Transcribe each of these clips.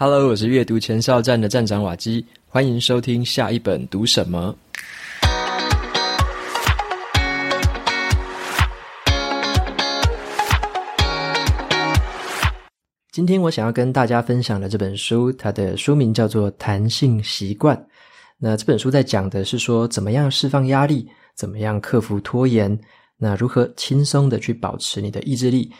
Hello，我是阅读前哨站的站长瓦基，欢迎收听下一本读什么。今天我想要跟大家分享的这本书，它的书名叫做《弹性习惯》。那这本书在讲的是说，怎么样释放压力，怎么样克服拖延，那如何轻松的去保持你的意志力。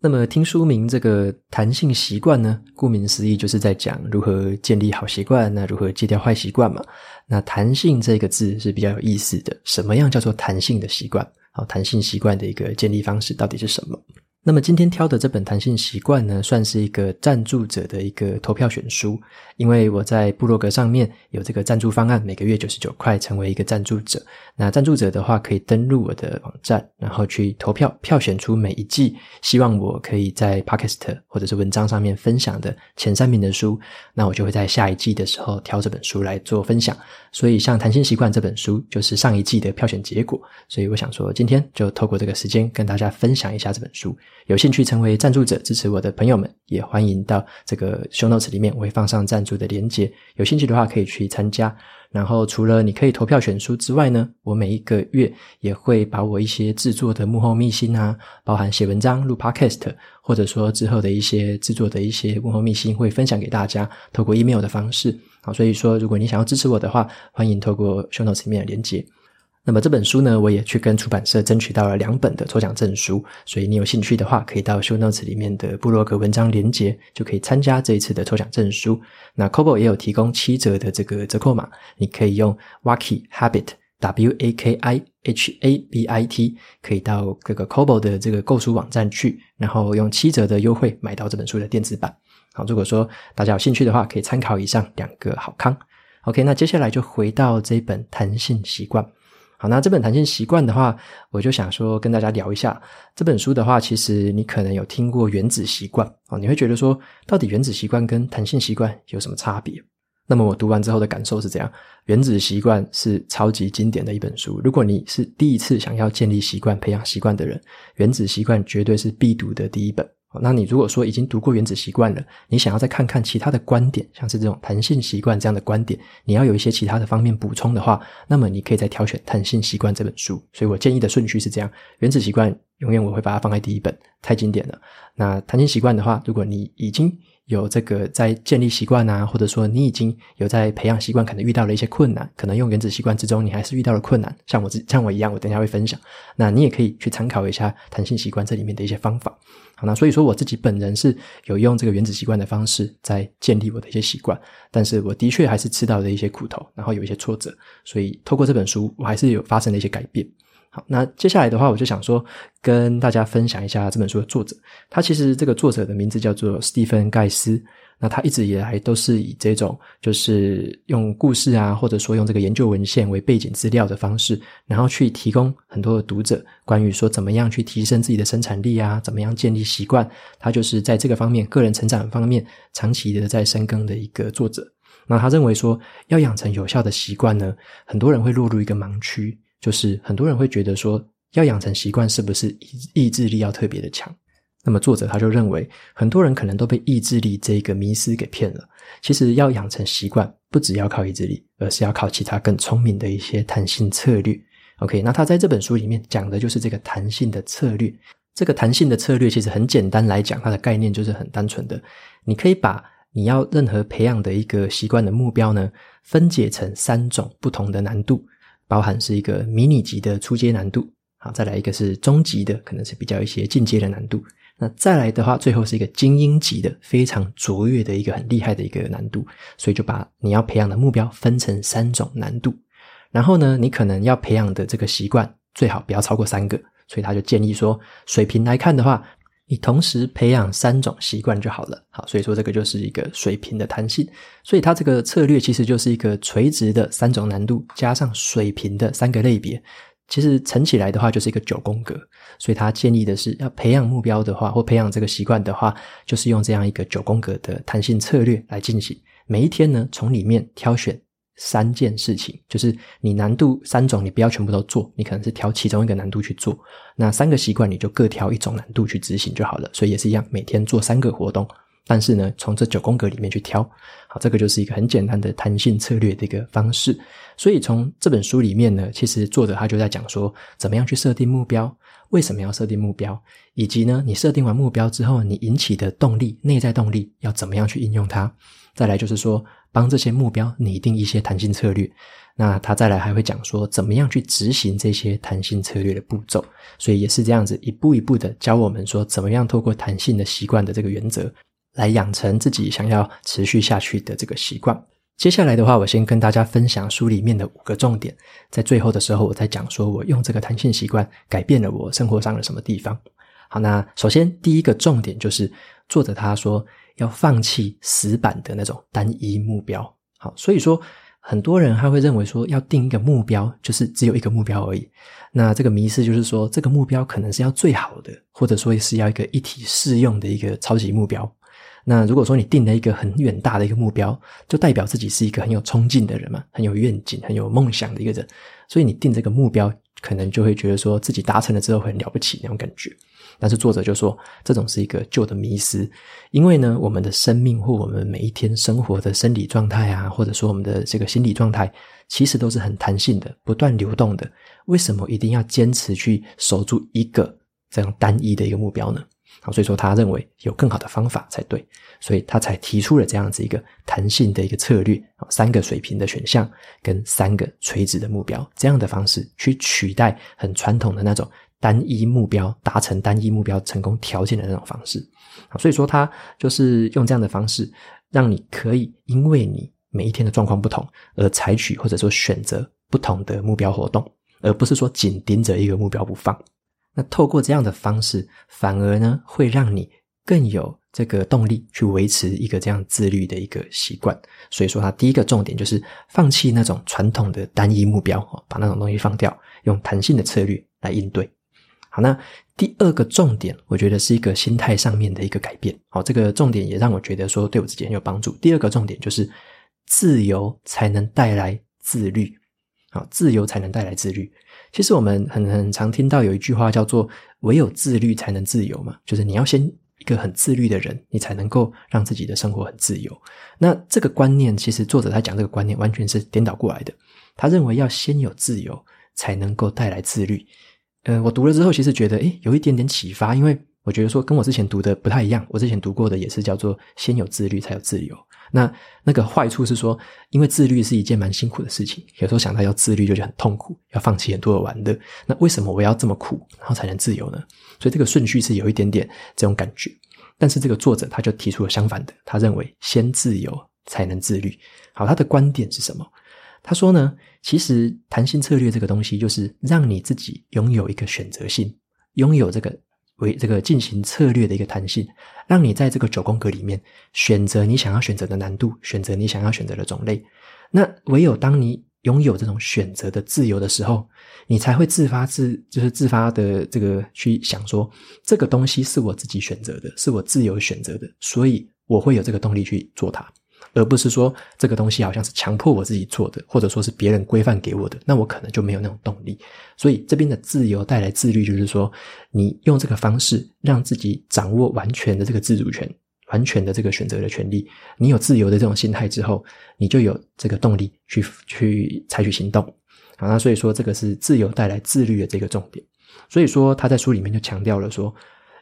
那么听书名这个弹性习惯呢，顾名思义就是在讲如何建立好习惯，那如何戒掉坏习惯嘛。那弹性这个字是比较有意思的，什么样叫做弹性的习惯？好，弹性习惯的一个建立方式到底是什么？那么今天挑的这本《弹性习惯》呢，算是一个赞助者的一个投票选书，因为我在部落格上面有这个赞助方案，每个月九十九块成为一个赞助者。那赞助者的话，可以登录我的网站，然后去投票，票选出每一季希望我可以在 Podcast 或者是文章上面分享的前三名的书，那我就会在下一季的时候挑这本书来做分享。所以像《弹性习惯》这本书就是上一季的票选结果，所以我想说今天就透过这个时间跟大家分享一下这本书。有兴趣成为赞助者支持我的朋友们，也欢迎到这个 show notes 里面，我会放上赞助的连接。有兴趣的话，可以去参加。然后，除了你可以投票选书之外呢，我每一个月也会把我一些制作的幕后秘辛啊，包含写文章、录 podcast，或者说之后的一些制作的一些幕后秘辛，会分享给大家，透过 email 的方式。好，所以说，如果你想要支持我的话，欢迎透过 show notes 里面的连接。那么这本书呢，我也去跟出版社争取到了两本的抽奖证书，所以你有兴趣的话，可以到 show notes 里面的部落格文章连接，就可以参加这一次的抽奖证书。那 Kobo 也有提供七折的这个折扣码，你可以用 Waki Habit W A K I H A B I T，可以到这个 Kobo 的这个购书网站去，然后用七折的优惠买到这本书的电子版。好，如果说大家有兴趣的话，可以参考以上两个好康。OK，那接下来就回到这一本弹性习惯。好，那这本弹性习惯的话，我就想说跟大家聊一下这本书的话，其实你可能有听过原子习惯哦，你会觉得说，到底原子习惯跟弹性习惯有什么差别？那么我读完之后的感受是这样，原子习惯是超级经典的一本书，如果你是第一次想要建立习惯、培养习惯的人，原子习惯绝对是必读的第一本。那你如果说已经读过《原子习惯》了，你想要再看看其他的观点，像是这种弹性习惯这样的观点，你要有一些其他的方面补充的话，那么你可以再挑选《弹性习惯》这本书。所以我建议的顺序是这样：《原子习惯》永远我会把它放在第一本，太经典了。那《弹性习惯》的话，如果你已经有这个在建立习惯啊，或者说你已经有在培养习惯，可能遇到了一些困难，可能用原子习惯之中你还是遇到了困难，像我像我一样，我等一下会分享。那你也可以去参考一下弹性习惯这里面的一些方法。好，那所以说我自己本人是有用这个原子习惯的方式在建立我的一些习惯，但是我的确还是吃到了一些苦头，然后有一些挫折，所以透过这本书，我还是有发生了一些改变。好，那接下来的话，我就想说跟大家分享一下这本书的作者。他其实这个作者的名字叫做史蒂芬·盖斯。那他一直以来都是以这种就是用故事啊，或者说用这个研究文献为背景资料的方式，然后去提供很多的读者关于说怎么样去提升自己的生产力啊，怎么样建立习惯。他就是在这个方面个人成长方面长期的在深耕的一个作者。那他认为说要养成有效的习惯呢，很多人会落入一个盲区。就是很多人会觉得说，要养成习惯是不是意意志力要特别的强？那么作者他就认为，很多人可能都被意志力这一个迷思给骗了。其实要养成习惯，不只要靠意志力，而是要靠其他更聪明的一些弹性策略。OK，那他在这本书里面讲的就是这个弹性的策略。这个弹性的策略其实很简单来讲，它的概念就是很单纯的，你可以把你要任何培养的一个习惯的目标呢，分解成三种不同的难度。包含是一个迷你级的初阶难度，好，再来一个是中级的，可能是比较一些进阶的难度。那再来的话，最后是一个精英级的，非常卓越的一个很厉害的一个难度。所以就把你要培养的目标分成三种难度。然后呢，你可能要培养的这个习惯最好不要超过三个。所以他就建议说，水平来看的话。你同时培养三种习惯就好了，好，所以说这个就是一个水平的弹性，所以它这个策略其实就是一个垂直的三种难度加上水平的三个类别，其实乘起来的话就是一个九宫格，所以他建议的是要培养目标的话或培养这个习惯的话，就是用这样一个九宫格的弹性策略来进行，每一天呢从里面挑选。三件事情，就是你难度三种，你不要全部都做，你可能是挑其中一个难度去做。那三个习惯，你就各挑一种难度去执行就好了。所以也是一样，每天做三个活动。但是呢，从这九宫格里面去挑，好，这个就是一个很简单的弹性策略的一个方式。所以从这本书里面呢，其实作者他就在讲说，怎么样去设定目标，为什么要设定目标，以及呢，你设定完目标之后，你引起的动力，内在动力要怎么样去应用它。再来就是说，帮这些目标拟定一些弹性策略。那他再来还会讲说，怎么样去执行这些弹性策略的步骤，所以也是这样子一步一步的教我们说，怎么样透过弹性的习惯的这个原则，来养成自己想要持续下去的这个习惯。接下来的话，我先跟大家分享书里面的五个重点，在最后的时候，我再讲说我用这个弹性习惯改变了我生活上的什么地方。好，那首先第一个重点就是作者他说要放弃死板的那种单一目标。好，所以说。很多人他会认为说，要定一个目标，就是只有一个目标而已。那这个迷失就是说，这个目标可能是要最好的，或者说是要一个一体适用的一个超级目标。那如果说你定了一个很远大的一个目标，就代表自己是一个很有冲劲的人嘛，很有愿景、很有梦想的一个人。所以你定这个目标，可能就会觉得说自己达成了之后很了不起那种感觉。但是作者就说，这种是一个旧的迷思，因为呢，我们的生命或我们每一天生活的生理状态啊，或者说我们的这个心理状态，其实都是很弹性的，不断流动的。为什么一定要坚持去守住一个这样单一的一个目标呢？好，所以说他认为有更好的方法才对，所以他才提出了这样子一个弹性的一个策略，三个水平的选项跟三个垂直的目标这样的方式去取代很传统的那种。单一目标达成单一目标成功条件的那种方式，所以说他就是用这样的方式，让你可以因为你每一天的状况不同而采取或者说选择不同的目标活动，而不是说紧盯着一个目标不放。那透过这样的方式，反而呢会让你更有这个动力去维持一个这样自律的一个习惯。所以说，他第一个重点就是放弃那种传统的单一目标，把那种东西放掉，用弹性的策略来应对。那第二个重点，我觉得是一个心态上面的一个改变。好，这个重点也让我觉得说对我自己很有帮助。第二个重点就是自由才能带来自律。好，自由才能带来自律。其实我们很很常听到有一句话叫做“唯有自律才能自由”嘛，就是你要先一个很自律的人，你才能够让自己的生活很自由。那这个观念，其实作者他讲这个观念完全是颠倒过来的。他认为要先有自由，才能够带来自律。呃，我读了之后，其实觉得诶，有一点点启发，因为我觉得说跟我之前读的不太一样。我之前读过的也是叫做“先有自律，才有自由”。那那个坏处是说，因为自律是一件蛮辛苦的事情，有时候想到要自律就觉得很痛苦，要放弃很多的玩乐。那为什么我要这么苦，然后才能自由呢？所以这个顺序是有一点点这种感觉。但是这个作者他就提出了相反的，他认为先自由才能自律。好，他的观点是什么？他说呢，其实弹性策略这个东西，就是让你自己拥有一个选择性，拥有这个为这个进行策略的一个弹性，让你在这个九宫格里面选择你想要选择的难度，选择你想要选择的种类。那唯有当你拥有这种选择的自由的时候，你才会自发自就是自发的这个去想说，这个东西是我自己选择的，是我自由选择的，所以我会有这个动力去做它。而不是说这个东西好像是强迫我自己做的，或者说是别人规范给我的，那我可能就没有那种动力。所以这边的自由带来自律，就是说你用这个方式让自己掌握完全的这个自主权，完全的这个选择的权利。你有自由的这种心态之后，你就有这个动力去去采取行动。好，那所以说这个是自由带来自律的这个重点。所以说他在书里面就强调了说，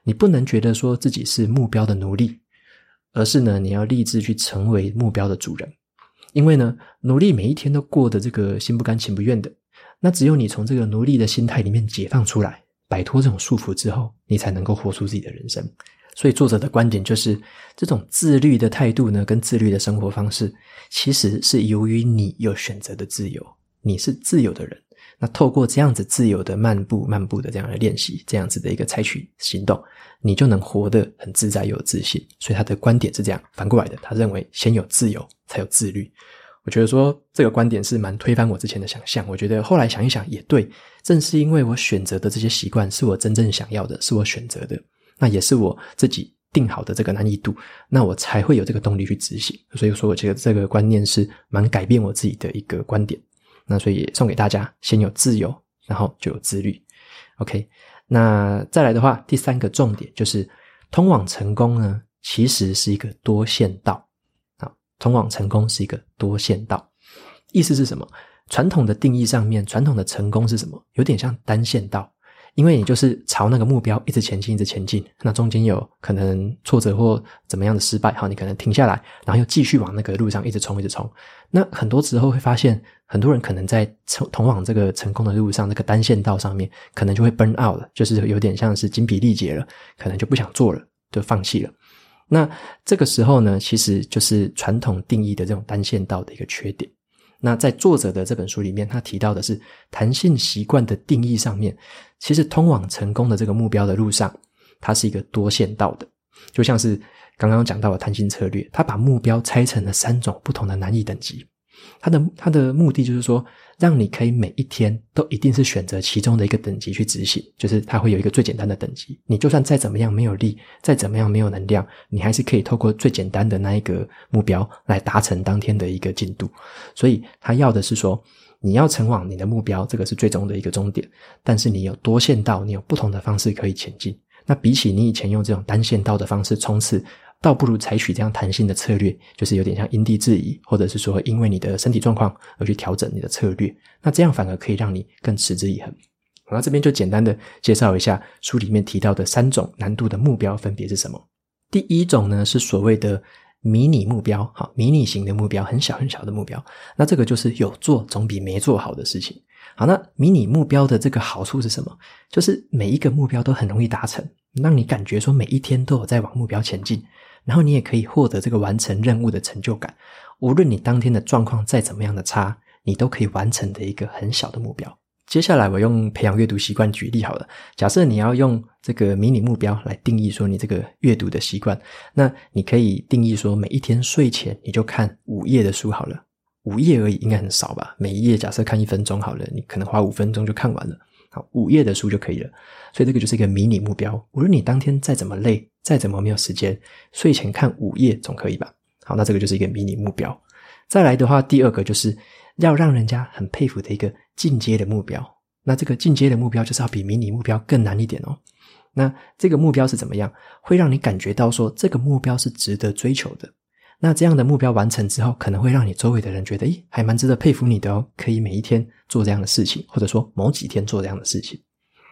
你不能觉得说自己是目标的奴隶。而是呢，你要立志去成为目标的主人，因为呢，努力每一天都过得这个心不甘情不愿的，那只有你从这个奴隶的心态里面解放出来，摆脱这种束缚之后，你才能够活出自己的人生。所以作者的观点就是，这种自律的态度呢，跟自律的生活方式，其实是由于你有选择的自由，你是自由的人。那透过这样子自由的漫步、漫步的这样的练习，这样子的一个采取行动，你就能活得很自在有自信。所以他的观点是这样，反过来的，他认为先有自由才有自律。我觉得说这个观点是蛮推翻我之前的想象。我觉得后来想一想也对，正是因为我选择的这些习惯是我真正想要的，是我选择的，那也是我自己定好的这个难易度，那我才会有这个动力去执行。所以说，我觉得这个观念是蛮改变我自己的一个观点。那所以送给大家，先有自由，然后就有自律。OK，那再来的话，第三个重点就是通往成功呢，其实是一个多线道啊，通往成功是一个多线道。意思是什么？传统的定义上面，传统的成功是什么？有点像单线道。因为你就是朝那个目标一直前进，一直前进，那中间有可能挫折或怎么样的失败，好，你可能停下来，然后又继续往那个路上一直冲，一直冲。那很多时候会发现，很多人可能在通通往这个成功的路上，那个单线道上面，可能就会 burn out 了，就是有点像是精疲力竭了，可能就不想做了，就放弃了。那这个时候呢，其实就是传统定义的这种单线道的一个缺点。那在作者的这本书里面，他提到的是弹性习惯的定义上面，其实通往成功的这个目标的路上，它是一个多线道的，就像是刚刚讲到的弹性策略，他把目标拆成了三种不同的难易等级。它的它的目的就是说，让你可以每一天都一定是选择其中的一个等级去执行，就是它会有一个最简单的等级。你就算再怎么样没有力，再怎么样没有能量，你还是可以透过最简单的那一个目标来达成当天的一个进度。所以他要的是说，你要前往你的目标，这个是最终的一个终点。但是你有多线道，你有不同的方式可以前进。那比起你以前用这种单线道的方式冲刺。倒不如采取这样弹性的策略，就是有点像因地制宜，或者是说因为你的身体状况而去调整你的策略。那这样反而可以让你更持之以恒。那这边就简单的介绍一下书里面提到的三种难度的目标分别是什么。第一种呢是所谓的迷你目标，哈，迷你型的目标，很小很小的目标。那这个就是有做总比没做好的事情。好，那迷你目标的这个好处是什么？就是每一个目标都很容易达成，让你感觉说每一天都有在往目标前进。然后你也可以获得这个完成任务的成就感，无论你当天的状况再怎么样的差，你都可以完成的一个很小的目标。接下来我用培养阅读习惯举例好了。假设你要用这个迷你目标来定义说你这个阅读的习惯，那你可以定义说每一天睡前你就看五页的书好了，五页而已，应该很少吧？每一页假设看一分钟好了，你可能花五分钟就看完了。好，五页的书就可以了，所以这个就是一个迷你目标。无论你当天再怎么累，再怎么没有时间，睡前看五页总可以吧？好，那这个就是一个迷你目标。再来的话，第二个就是要让人家很佩服的一个进阶的目标。那这个进阶的目标就是要比迷你目标更难一点哦。那这个目标是怎么样？会让你感觉到说这个目标是值得追求的。那这样的目标完成之后，可能会让你周围的人觉得，咦，还蛮值得佩服你的哦，可以每一天做这样的事情，或者说某几天做这样的事情。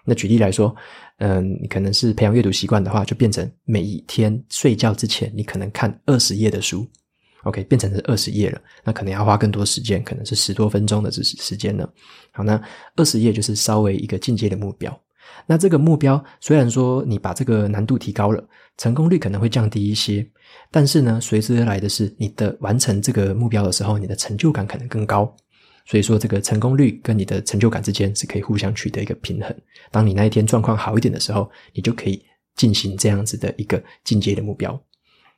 那举例来说，嗯，你可能是培养阅读习惯的话，就变成每一天睡觉之前，你可能看二十页的书，OK，变成是二十页了。那可能要花更多时间，可能是十多分钟的时时间呢。好，那二十页就是稍微一个进阶的目标。那这个目标虽然说你把这个难度提高了，成功率可能会降低一些，但是呢，随之而来的是你的完成这个目标的时候，你的成就感可能更高。所以说，这个成功率跟你的成就感之间是可以互相取得一个平衡。当你那一天状况好一点的时候，你就可以进行这样子的一个进阶的目标。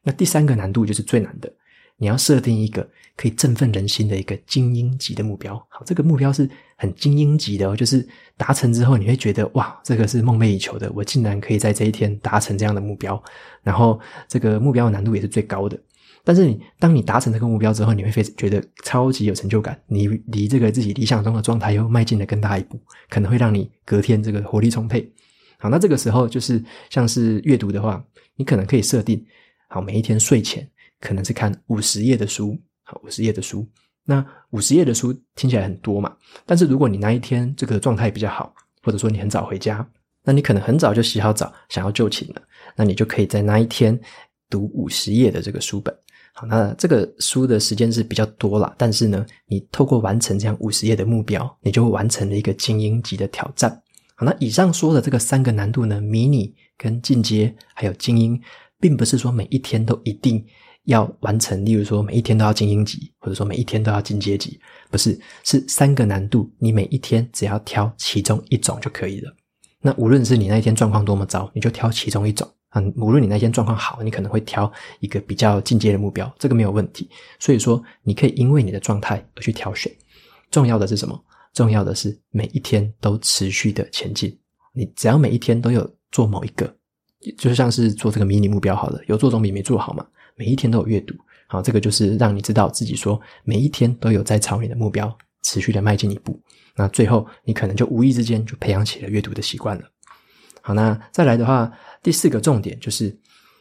那第三个难度就是最难的。你要设定一个可以振奋人心的一个精英级的目标。好，这个目标是很精英级的哦，就是达成之后你会觉得哇，这个是梦寐以求的，我竟然可以在这一天达成这样的目标。然后这个目标的难度也是最高的。但是你当你达成这个目标之后，你会非觉得超级有成就感，你离这个自己理想中的状态又迈进了更大一步，可能会让你隔天这个活力充沛。好，那这个时候就是像是阅读的话，你可能可以设定好每一天睡前。可能是看五十页的书，好，五十页的书。那五十页的书听起来很多嘛，但是如果你那一天这个状态比较好，或者说你很早回家，那你可能很早就洗好澡，想要就寝了，那你就可以在那一天读五十页的这个书本。好，那这个书的时间是比较多啦，但是呢，你透过完成这样五十页的目标，你就会完成了一个精英级的挑战。好，那以上说的这个三个难度呢，迷你跟进阶还有精英，并不是说每一天都一定。要完成，例如说每一天都要精英级，或者说每一天都要进阶级，不是，是三个难度，你每一天只要挑其中一种就可以了。那无论是你那一天状况多么糟，你就挑其中一种啊。无论你那天状况好，你可能会挑一个比较进阶的目标，这个没有问题。所以说，你可以因为你的状态而去挑选。重要的是什么？重要的是每一天都持续的前进。你只要每一天都有做某一个，就像是做这个迷你目标好了，有做总比没做好嘛。每一天都有阅读，好，这个就是让你知道自己说每一天都有在朝你的目标持续的迈进一步。那最后你可能就无意之间就培养起了阅读的习惯了。好，那再来的话，第四个重点就是，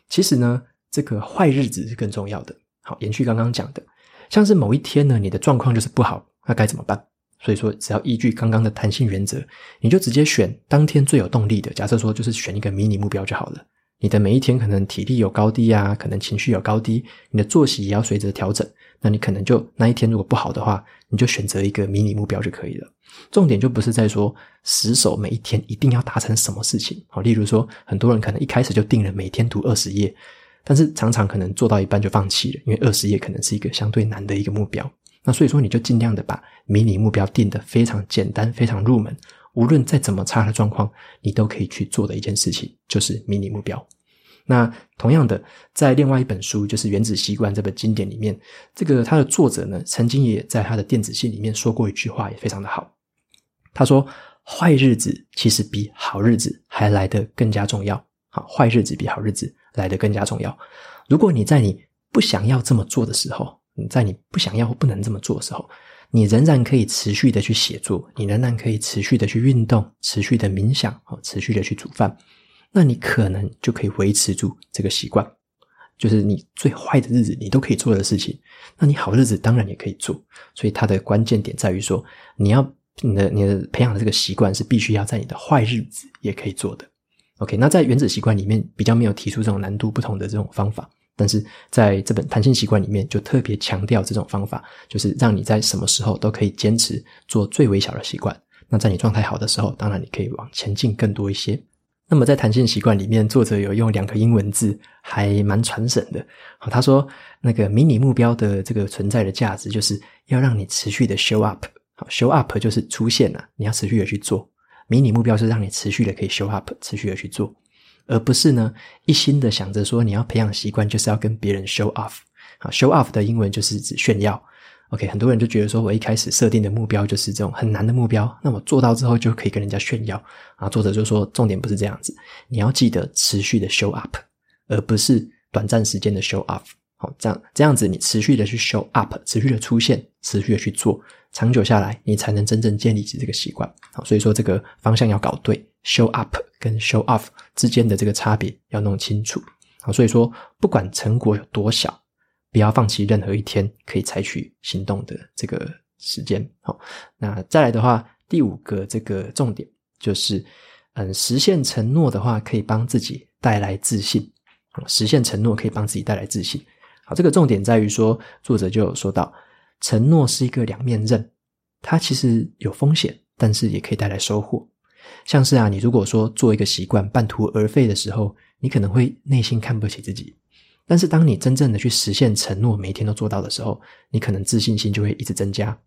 其实呢，这个坏日子是更重要的。好，延续刚刚讲的，像是某一天呢，你的状况就是不好，那该怎么办？所以说，只要依据刚刚的弹性原则，你就直接选当天最有动力的。假设说，就是选一个迷你目标就好了。你的每一天可能体力有高低啊，可能情绪有高低，你的作息也要随着调整。那你可能就那一天如果不好的话，你就选择一个迷你目标就可以了。重点就不是在说死守每一天一定要达成什么事情。好，例如说，很多人可能一开始就定了每天读二十页。但是常常可能做到一半就放弃了，因为二十页可能是一个相对难的一个目标。那所以说，你就尽量的把迷你目标定得非常简单、非常入门，无论再怎么差的状况，你都可以去做的一件事情，就是迷你目标。那同样的，在另外一本书，就是《原子习惯》这本经典里面，这个他的作者呢，曾经也在他的电子信里面说过一句话，也非常的好。他说：“坏日子其实比好日子还来得更加重要。好，坏日子比好日子。”来得更加重要。如果你在你不想要这么做的时候，你在你不想要或不能这么做的时候，你仍然可以持续的去写作，你仍然可以持续的去运动，持续的冥想，持续的去煮饭，那你可能就可以维持住这个习惯，就是你最坏的日子你都可以做的事情，那你好日子当然也可以做。所以它的关键点在于说，你要你的你的培养的这个习惯是必须要在你的坏日子也可以做的。OK，那在原子习惯里面比较没有提出这种难度不同的这种方法，但是在这本弹性习惯里面就特别强调这种方法，就是让你在什么时候都可以坚持做最微小的习惯。那在你状态好的时候，当然你可以往前进更多一些。那么在弹性习惯里面，作者有用两个英文字，还蛮传神的。好，他说那个迷你目标的这个存在的价值，就是要让你持续的 show up。好，show up 就是出现了，你要持续的去做。迷你目标是让你持续的可以 show up，持续的去做，而不是呢一心的想着说你要培养习惯就是要跟别人 show off。好，show off 的英文就是指炫耀。OK，很多人就觉得说我一开始设定的目标就是这种很难的目标，那我做到之后就可以跟人家炫耀。啊，作者就说重点不是这样子，你要记得持续的 show up，而不是短暂时间的 show off。好，这样这样子你持续的去 show up，持续的出现，持续的去做。长久下来，你才能真正建立起这个习惯。好，所以说这个方向要搞对，show up 跟 show off 之间的这个差别要弄清楚。好，所以说不管成果有多小，不要放弃任何一天可以采取行动的这个时间。好，那再来的话，第五个这个重点就是，嗯，实现承诺的话可以帮自己带来自信。实现承诺可以帮自己带来自信。好，这个重点在于说，作者就有说到。承诺是一个两面刃，它其实有风险，但是也可以带来收获。像是啊，你如果说做一个习惯半途而废的时候，你可能会内心看不起自己。但是当你真正的去实现承诺，每天都做到的时候，你可能自信心就会一直增加。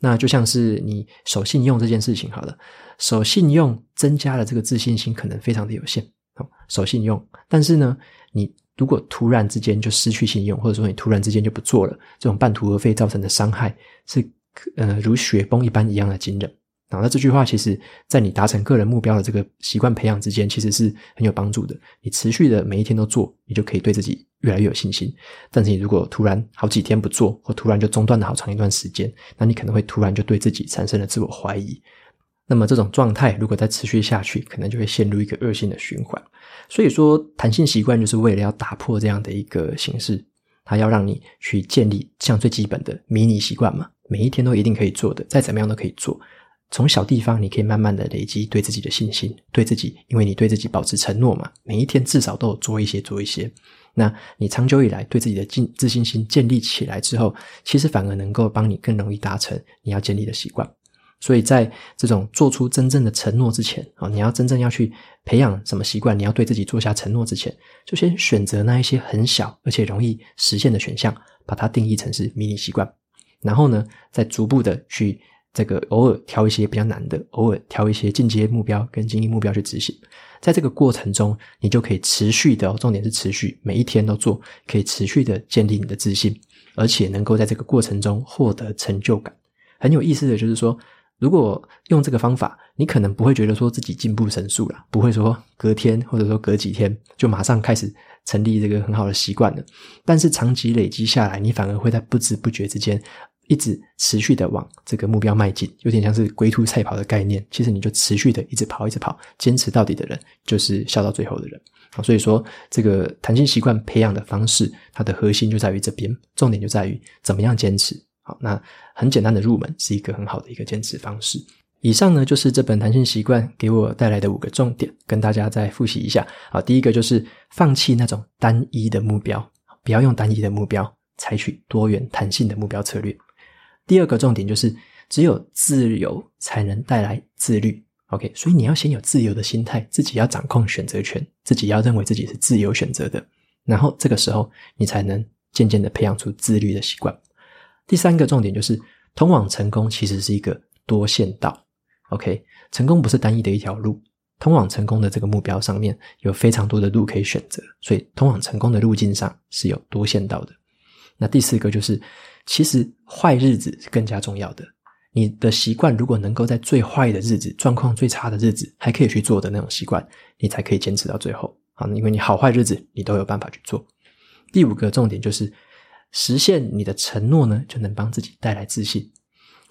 那就像是你守信用这件事情好了，守信用增加了这个自信心，可能非常的有限。好守信用，但是呢，你。如果突然之间就失去信用，或者说你突然之间就不做了，这种半途而废造成的伤害是呃如雪崩一般一样的惊人。那这句话其实在你达成个人目标的这个习惯培养之间，其实是很有帮助的。你持续的每一天都做，你就可以对自己越来越有信心。但是你如果突然好几天不做，或突然就中断了好长一段时间，那你可能会突然就对自己产生了自我怀疑。那么这种状态如果再持续下去，可能就会陷入一个恶性的循环。所以说，弹性习惯就是为了要打破这样的一个形式，它要让你去建立像最基本的迷你习惯嘛，每一天都一定可以做的，再怎么样都可以做。从小地方，你可以慢慢的累积对自己的信心，对自己，因为你对自己保持承诺嘛，每一天至少都有做一些，做一些。那你长久以来对自己的自信心建立起来之后，其实反而能够帮你更容易达成你要建立的习惯。所以在这种做出真正的承诺之前啊，你要真正要去培养什么习惯，你要对自己做下承诺之前，就先选择那一些很小而且容易实现的选项，把它定义成是迷你习惯，然后呢，再逐步的去这个偶尔挑一些比较难的，偶尔挑一些进阶目标跟精英目标去执行，在这个过程中，你就可以持续的，重点是持续，每一天都做，可以持续的建立你的自信，而且能够在这个过程中获得成就感。很有意思的就是说。如果用这个方法，你可能不会觉得说自己进步神速了，不会说隔天或者说隔几天就马上开始成立这个很好的习惯了。但是长期累积下来，你反而会在不知不觉之间一直持续的往这个目标迈进，有点像是龟兔赛跑的概念。其实你就持续的一直跑，一直跑，坚持到底的人就是笑到最后的人。所以说，这个弹性习惯培养的方式，它的核心就在于这边，重点就在于怎么样坚持。好，那很简单的入门是一个很好的一个坚持方式。以上呢，就是这本弹性习惯给我带来的五个重点，跟大家再复习一下。好，第一个就是放弃那种单一的目标，不要用单一的目标，采取多元弹性的目标策略。第二个重点就是，只有自由才能带来自律。OK，所以你要先有自由的心态，自己要掌控选择权，自己要认为自己是自由选择的，然后这个时候你才能渐渐的培养出自律的习惯。第三个重点就是，通往成功其实是一个多线道。OK，成功不是单一的一条路，通往成功的这个目标上面有非常多的路可以选择，所以通往成功的路径上是有多线道的。那第四个就是，其实坏日子是更加重要的。你的习惯如果能够在最坏的日子、状况最差的日子还可以去做的那种习惯，你才可以坚持到最后啊！因为你好坏日子你都有办法去做。第五个重点就是实现你的承诺呢，就能帮自己带来自信。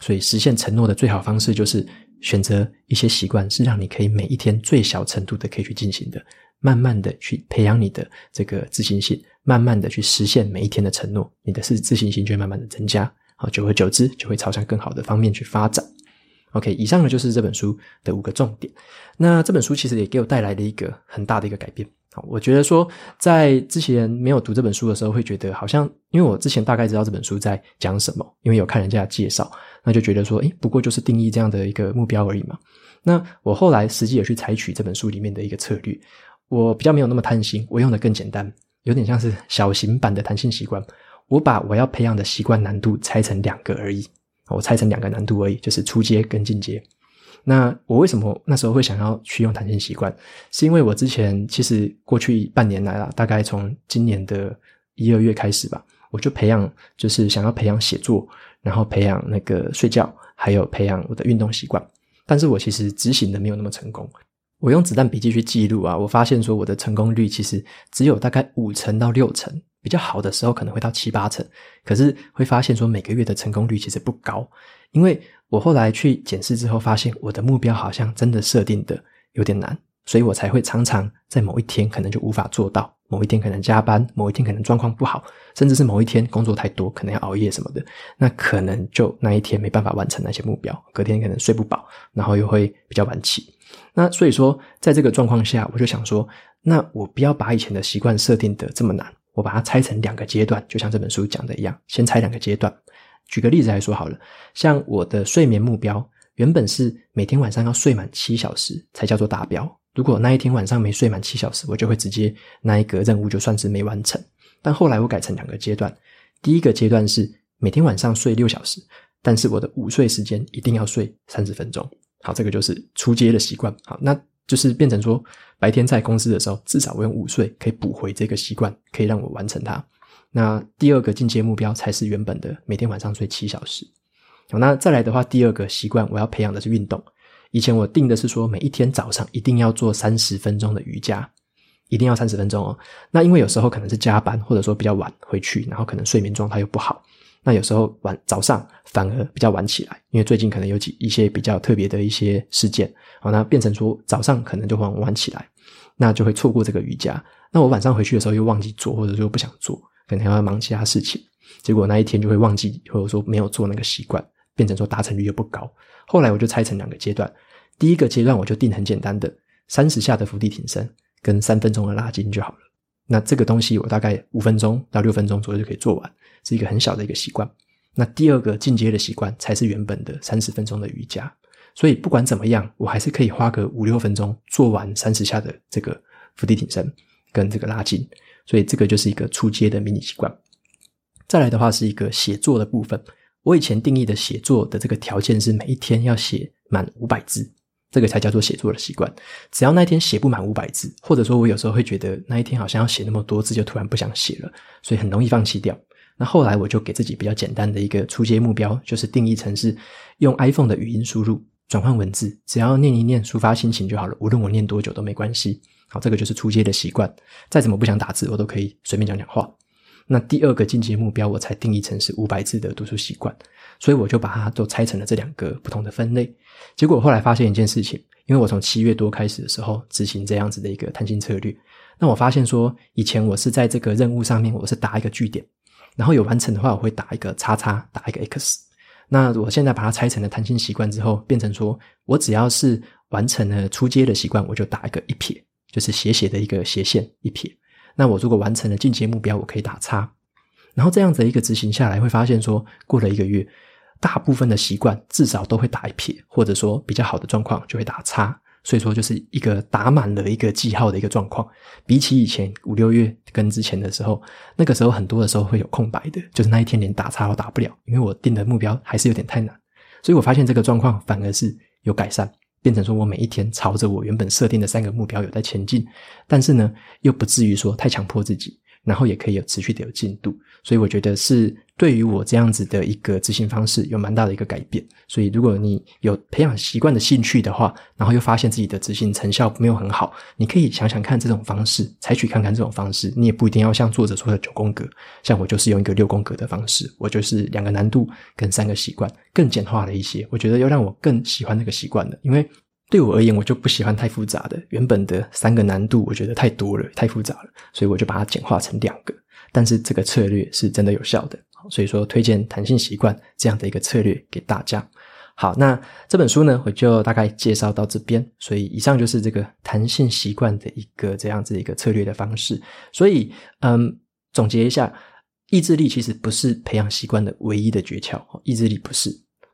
所以实现承诺的最好方式就是选择一些习惯，是让你可以每一天最小程度的可以去进行的，慢慢的去培养你的这个自信心，慢慢的去实现每一天的承诺，你的自自信心就会慢慢的增加。好，久而久之就会朝向更好的方面去发展。OK，以上呢就是这本书的五个重点。那这本书其实也给我带来了一个很大的一个改变。好，我觉得说在之前没有读这本书的时候，会觉得好像因为我之前大概知道这本书在讲什么，因为有看人家的介绍，那就觉得说，诶，不过就是定义这样的一个目标而已嘛。那我后来实际也去采取这本书里面的一个策略，我比较没有那么贪心，我用的更简单，有点像是小型版的弹性习惯。我把我要培养的习惯难度拆成两个而已，我拆成两个难度而已，就是初阶跟进阶。那我为什么那时候会想要去用弹性习惯？是因为我之前其实过去半年来啦，大概从今年的一二月开始吧，我就培养，就是想要培养写作，然后培养那个睡觉，还有培养我的运动习惯。但是我其实执行的没有那么成功。我用子弹笔记去记录啊，我发现说我的成功率其实只有大概五成到六成。比较好的时候可能会到七八成，可是会发现说每个月的成功率其实不高，因为我后来去检视之后发现我的目标好像真的设定的有点难，所以我才会常常在某一天可能就无法做到，某一天可能加班，某一天可能状况不好，甚至是某一天工作太多，可能要熬夜什么的，那可能就那一天没办法完成那些目标，隔天可能睡不饱，然后又会比较晚起。那所以说在这个状况下，我就想说，那我不要把以前的习惯设定的这么难。我把它拆成两个阶段，就像这本书讲的一样，先拆两个阶段。举个例子来说好了，像我的睡眠目标原本是每天晚上要睡满七小时才叫做达标。如果那一天晚上没睡满七小时，我就会直接那一个任务就算是没完成。但后来我改成两个阶段，第一个阶段是每天晚上睡六小时，但是我的午睡时间一定要睡三十分钟。好，这个就是出阶的习惯。好，那。就是变成说，白天在公司的时候，至少我用午睡可以补回这个习惯，可以让我完成它。那第二个进阶目标才是原本的每天晚上睡七小时。好，那再来的话，第二个习惯我要培养的是运动。以前我定的是说，每一天早上一定要做三十分钟的瑜伽，一定要三十分钟哦。那因为有时候可能是加班，或者说比较晚回去，然后可能睡眠状态又不好。那有时候晚早上反而比较晚起来，因为最近可能有几一些比较特别的一些事件，好，那变成说早上可能就会晚起来，那就会错过这个瑜伽。那我晚上回去的时候又忘记做，或者说不想做，可能要忙其他事情，结果那一天就会忘记，或者说没有做那个习惯，变成说达成率又不高。后来我就拆成两个阶段，第一个阶段我就定很简单的三十下的伏地挺身跟三分钟的拉筋就好了。那这个东西我大概五分钟到六分钟左右就可以做完。是一个很小的一个习惯，那第二个进阶的习惯才是原本的三十分钟的瑜伽。所以不管怎么样，我还是可以花个五六分钟做完三十下的这个伏地挺身跟这个拉筋。所以这个就是一个初阶的迷你习惯。再来的话是一个写作的部分。我以前定义的写作的这个条件是每一天要写满五百字，这个才叫做写作的习惯。只要那一天写不满五百字，或者说我有时候会觉得那一天好像要写那么多字，就突然不想写了，所以很容易放弃掉。那后来我就给自己比较简单的一个初阶目标，就是定义成是用 iPhone 的语音输入转换文字，只要念一念抒发心情就好了，无论我念多久都没关系。好，这个就是初阶的习惯，再怎么不想打字，我都可以随便讲讲话。那第二个进阶目标，我才定义成是五百字的读书习惯，所以我就把它都拆成了这两个不同的分类。结果后来发现一件事情，因为我从七月多开始的时候执行这样子的一个弹性策略。那我发现说，以前我是在这个任务上面，我是打一个句点，然后有完成的话，我会打一个叉叉，打一个 X。那我现在把它拆成了弹性习惯之后，变成说我只要是完成了出阶的习惯，我就打一个一撇，就是斜斜的一个斜线一撇。那我如果完成了进阶目标，我可以打叉。然后这样子一个执行下来，会发现说，过了一个月，大部分的习惯至少都会打一撇，或者说比较好的状况就会打叉。所以说，就是一个打满了一个记号的一个状况。比起以前五六月跟之前的时候，那个时候很多的时候会有空白的，就是那一天连打叉都打不了，因为我定的目标还是有点太难。所以我发现这个状况反而是有改善，变成说我每一天朝着我原本设定的三个目标有在前进，但是呢，又不至于说太强迫自己。然后也可以有持续的有进度，所以我觉得是对于我这样子的一个执行方式有蛮大的一个改变。所以如果你有培养习惯的兴趣的话，然后又发现自己的执行成效没有很好，你可以想想看这种方式，采取看看这种方式。你也不一定要像作者说的九宫格，像我就是用一个六宫格的方式，我就是两个难度跟三个习惯，更简化了一些。我觉得要让我更喜欢那个习惯的，因为。对我而言，我就不喜欢太复杂的。原本的三个难度，我觉得太多了，太复杂了，所以我就把它简化成两个。但是这个策略是真的有效的，所以说推荐弹性习惯这样的一个策略给大家。好，那这本书呢，我就大概介绍到这边。所以以上就是这个弹性习惯的一个这样子一个策略的方式。所以，嗯，总结一下，意志力其实不是培养习惯的唯一的诀窍，意志力不是。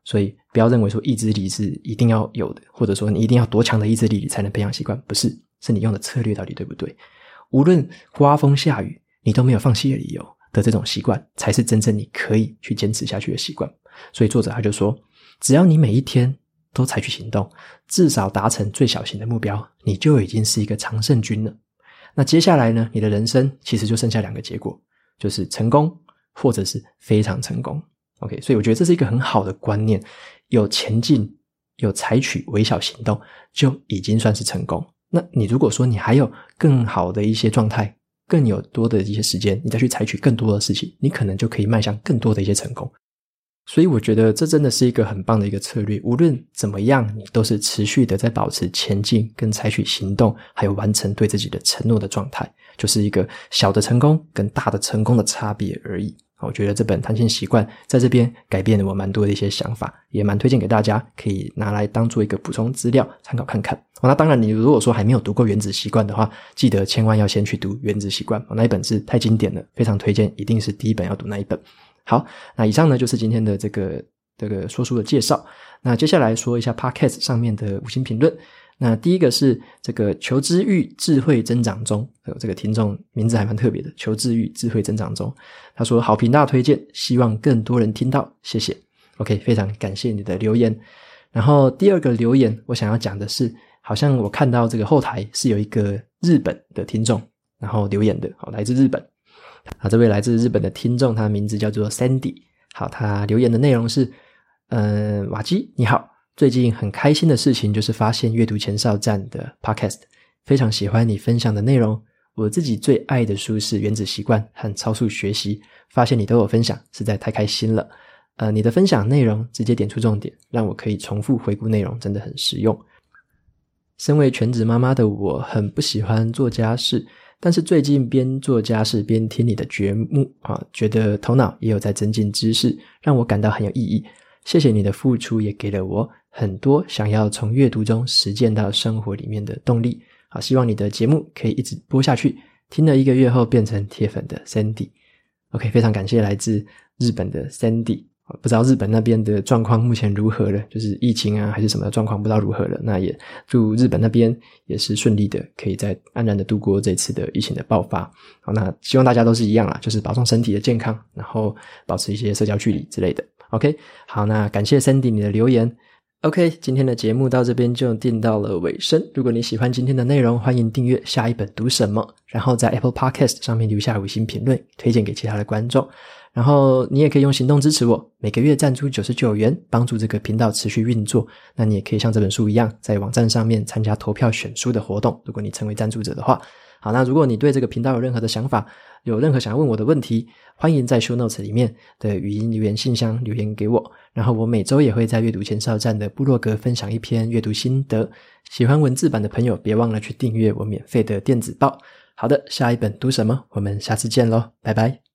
所以不要认为说意志力是一定要有的，或者说你一定要多强的意志力才能培养习惯，不是，是你用的策略到底对不对？无论刮风下雨，你都没有放弃的理由的这种习惯，才是真正你可以去坚持下去的习惯。所以作者他就说，只要你每一天都采取行动，至少达成最小型的目标，你就已经是一个常胜军了。那接下来呢，你的人生其实就剩下两个结果，就是成功或者是非常成功。OK，所以我觉得这是一个很好的观念，有前进，有采取微小行动，就已经算是成功。那你如果说你还有更好的一些状态，更有多的一些时间，你再去采取更多的事情，你可能就可以迈向更多的一些成功。所以我觉得这真的是一个很棒的一个策略。无论怎么样，你都是持续的在保持前进，跟采取行动，还有完成对自己的承诺的状态，就是一个小的成功跟大的成功的差别而已。我觉得这本弹性习惯在这边改变了我蛮多的一些想法，也蛮推荐给大家，可以拿来当做一个补充资料参考看看。那当然，你如果说还没有读过《原子习惯》的话，记得千万要先去读《原子习惯》，那一本是太经典了，非常推荐，一定是第一本要读那一本。好，那以上呢就是今天的这个这个说书的介绍。那接下来说一下 Podcast 上面的五星评论。那第一个是这个求知欲智慧增长中，这个听众名字还蛮特别的，求知欲智慧增长中。他说好评大推荐，希望更多人听到，谢谢。OK，非常感谢你的留言。然后第二个留言，我想要讲的是，好像我看到这个后台是有一个日本的听众，然后留言的，好，来自日本。啊，这位来自日本的听众，他的名字叫做 Sandy。好，他留言的内容是，嗯，瓦基你好。最近很开心的事情就是发现阅读前哨站的 Podcast，非常喜欢你分享的内容。我自己最爱的书是《原子习惯》和《超速学习》，发现你都有分享，实在太开心了。呃，你的分享内容直接点出重点，让我可以重复回顾内容，真的很实用。身为全职妈妈的我，很不喜欢做家事，但是最近边做家事边听你的节目啊，觉得头脑也有在增进知识，让我感到很有意义。谢谢你的付出，也给了我很多想要从阅读中实践到生活里面的动力。好，希望你的节目可以一直播下去。听了一个月后变成铁粉的 Sandy。OK，非常感谢来自日本的 Sandy。不知道日本那边的状况目前如何了？就是疫情啊，还是什么状况？不知道如何了。那也祝日本那边也是顺利的，可以再安然的度过这次的疫情的爆发。好，那希望大家都是一样啦，就是保重身体的健康，然后保持一些社交距离之类的。OK，好，那感谢 Sandy 你的留言。OK，今天的节目到这边就定到了尾声。如果你喜欢今天的内容，欢迎订阅下一本读什么，然后在 Apple Podcast 上面留下五星评论，推荐给其他的观众。然后你也可以用行动支持我，每个月赞助九十九元，帮助这个频道持续运作。那你也可以像这本书一样，在网站上面参加投票选书的活动。如果你成为赞助者的话，好，那如果你对这个频道有任何的想法，有任何想要问我的问题，欢迎在 Show Notes 里面的语音留言信箱留言给我。然后我每周也会在阅读前哨站的部落格分享一篇阅读心得。喜欢文字版的朋友，别忘了去订阅我免费的电子报。好的，下一本读什么？我们下次见喽，拜拜。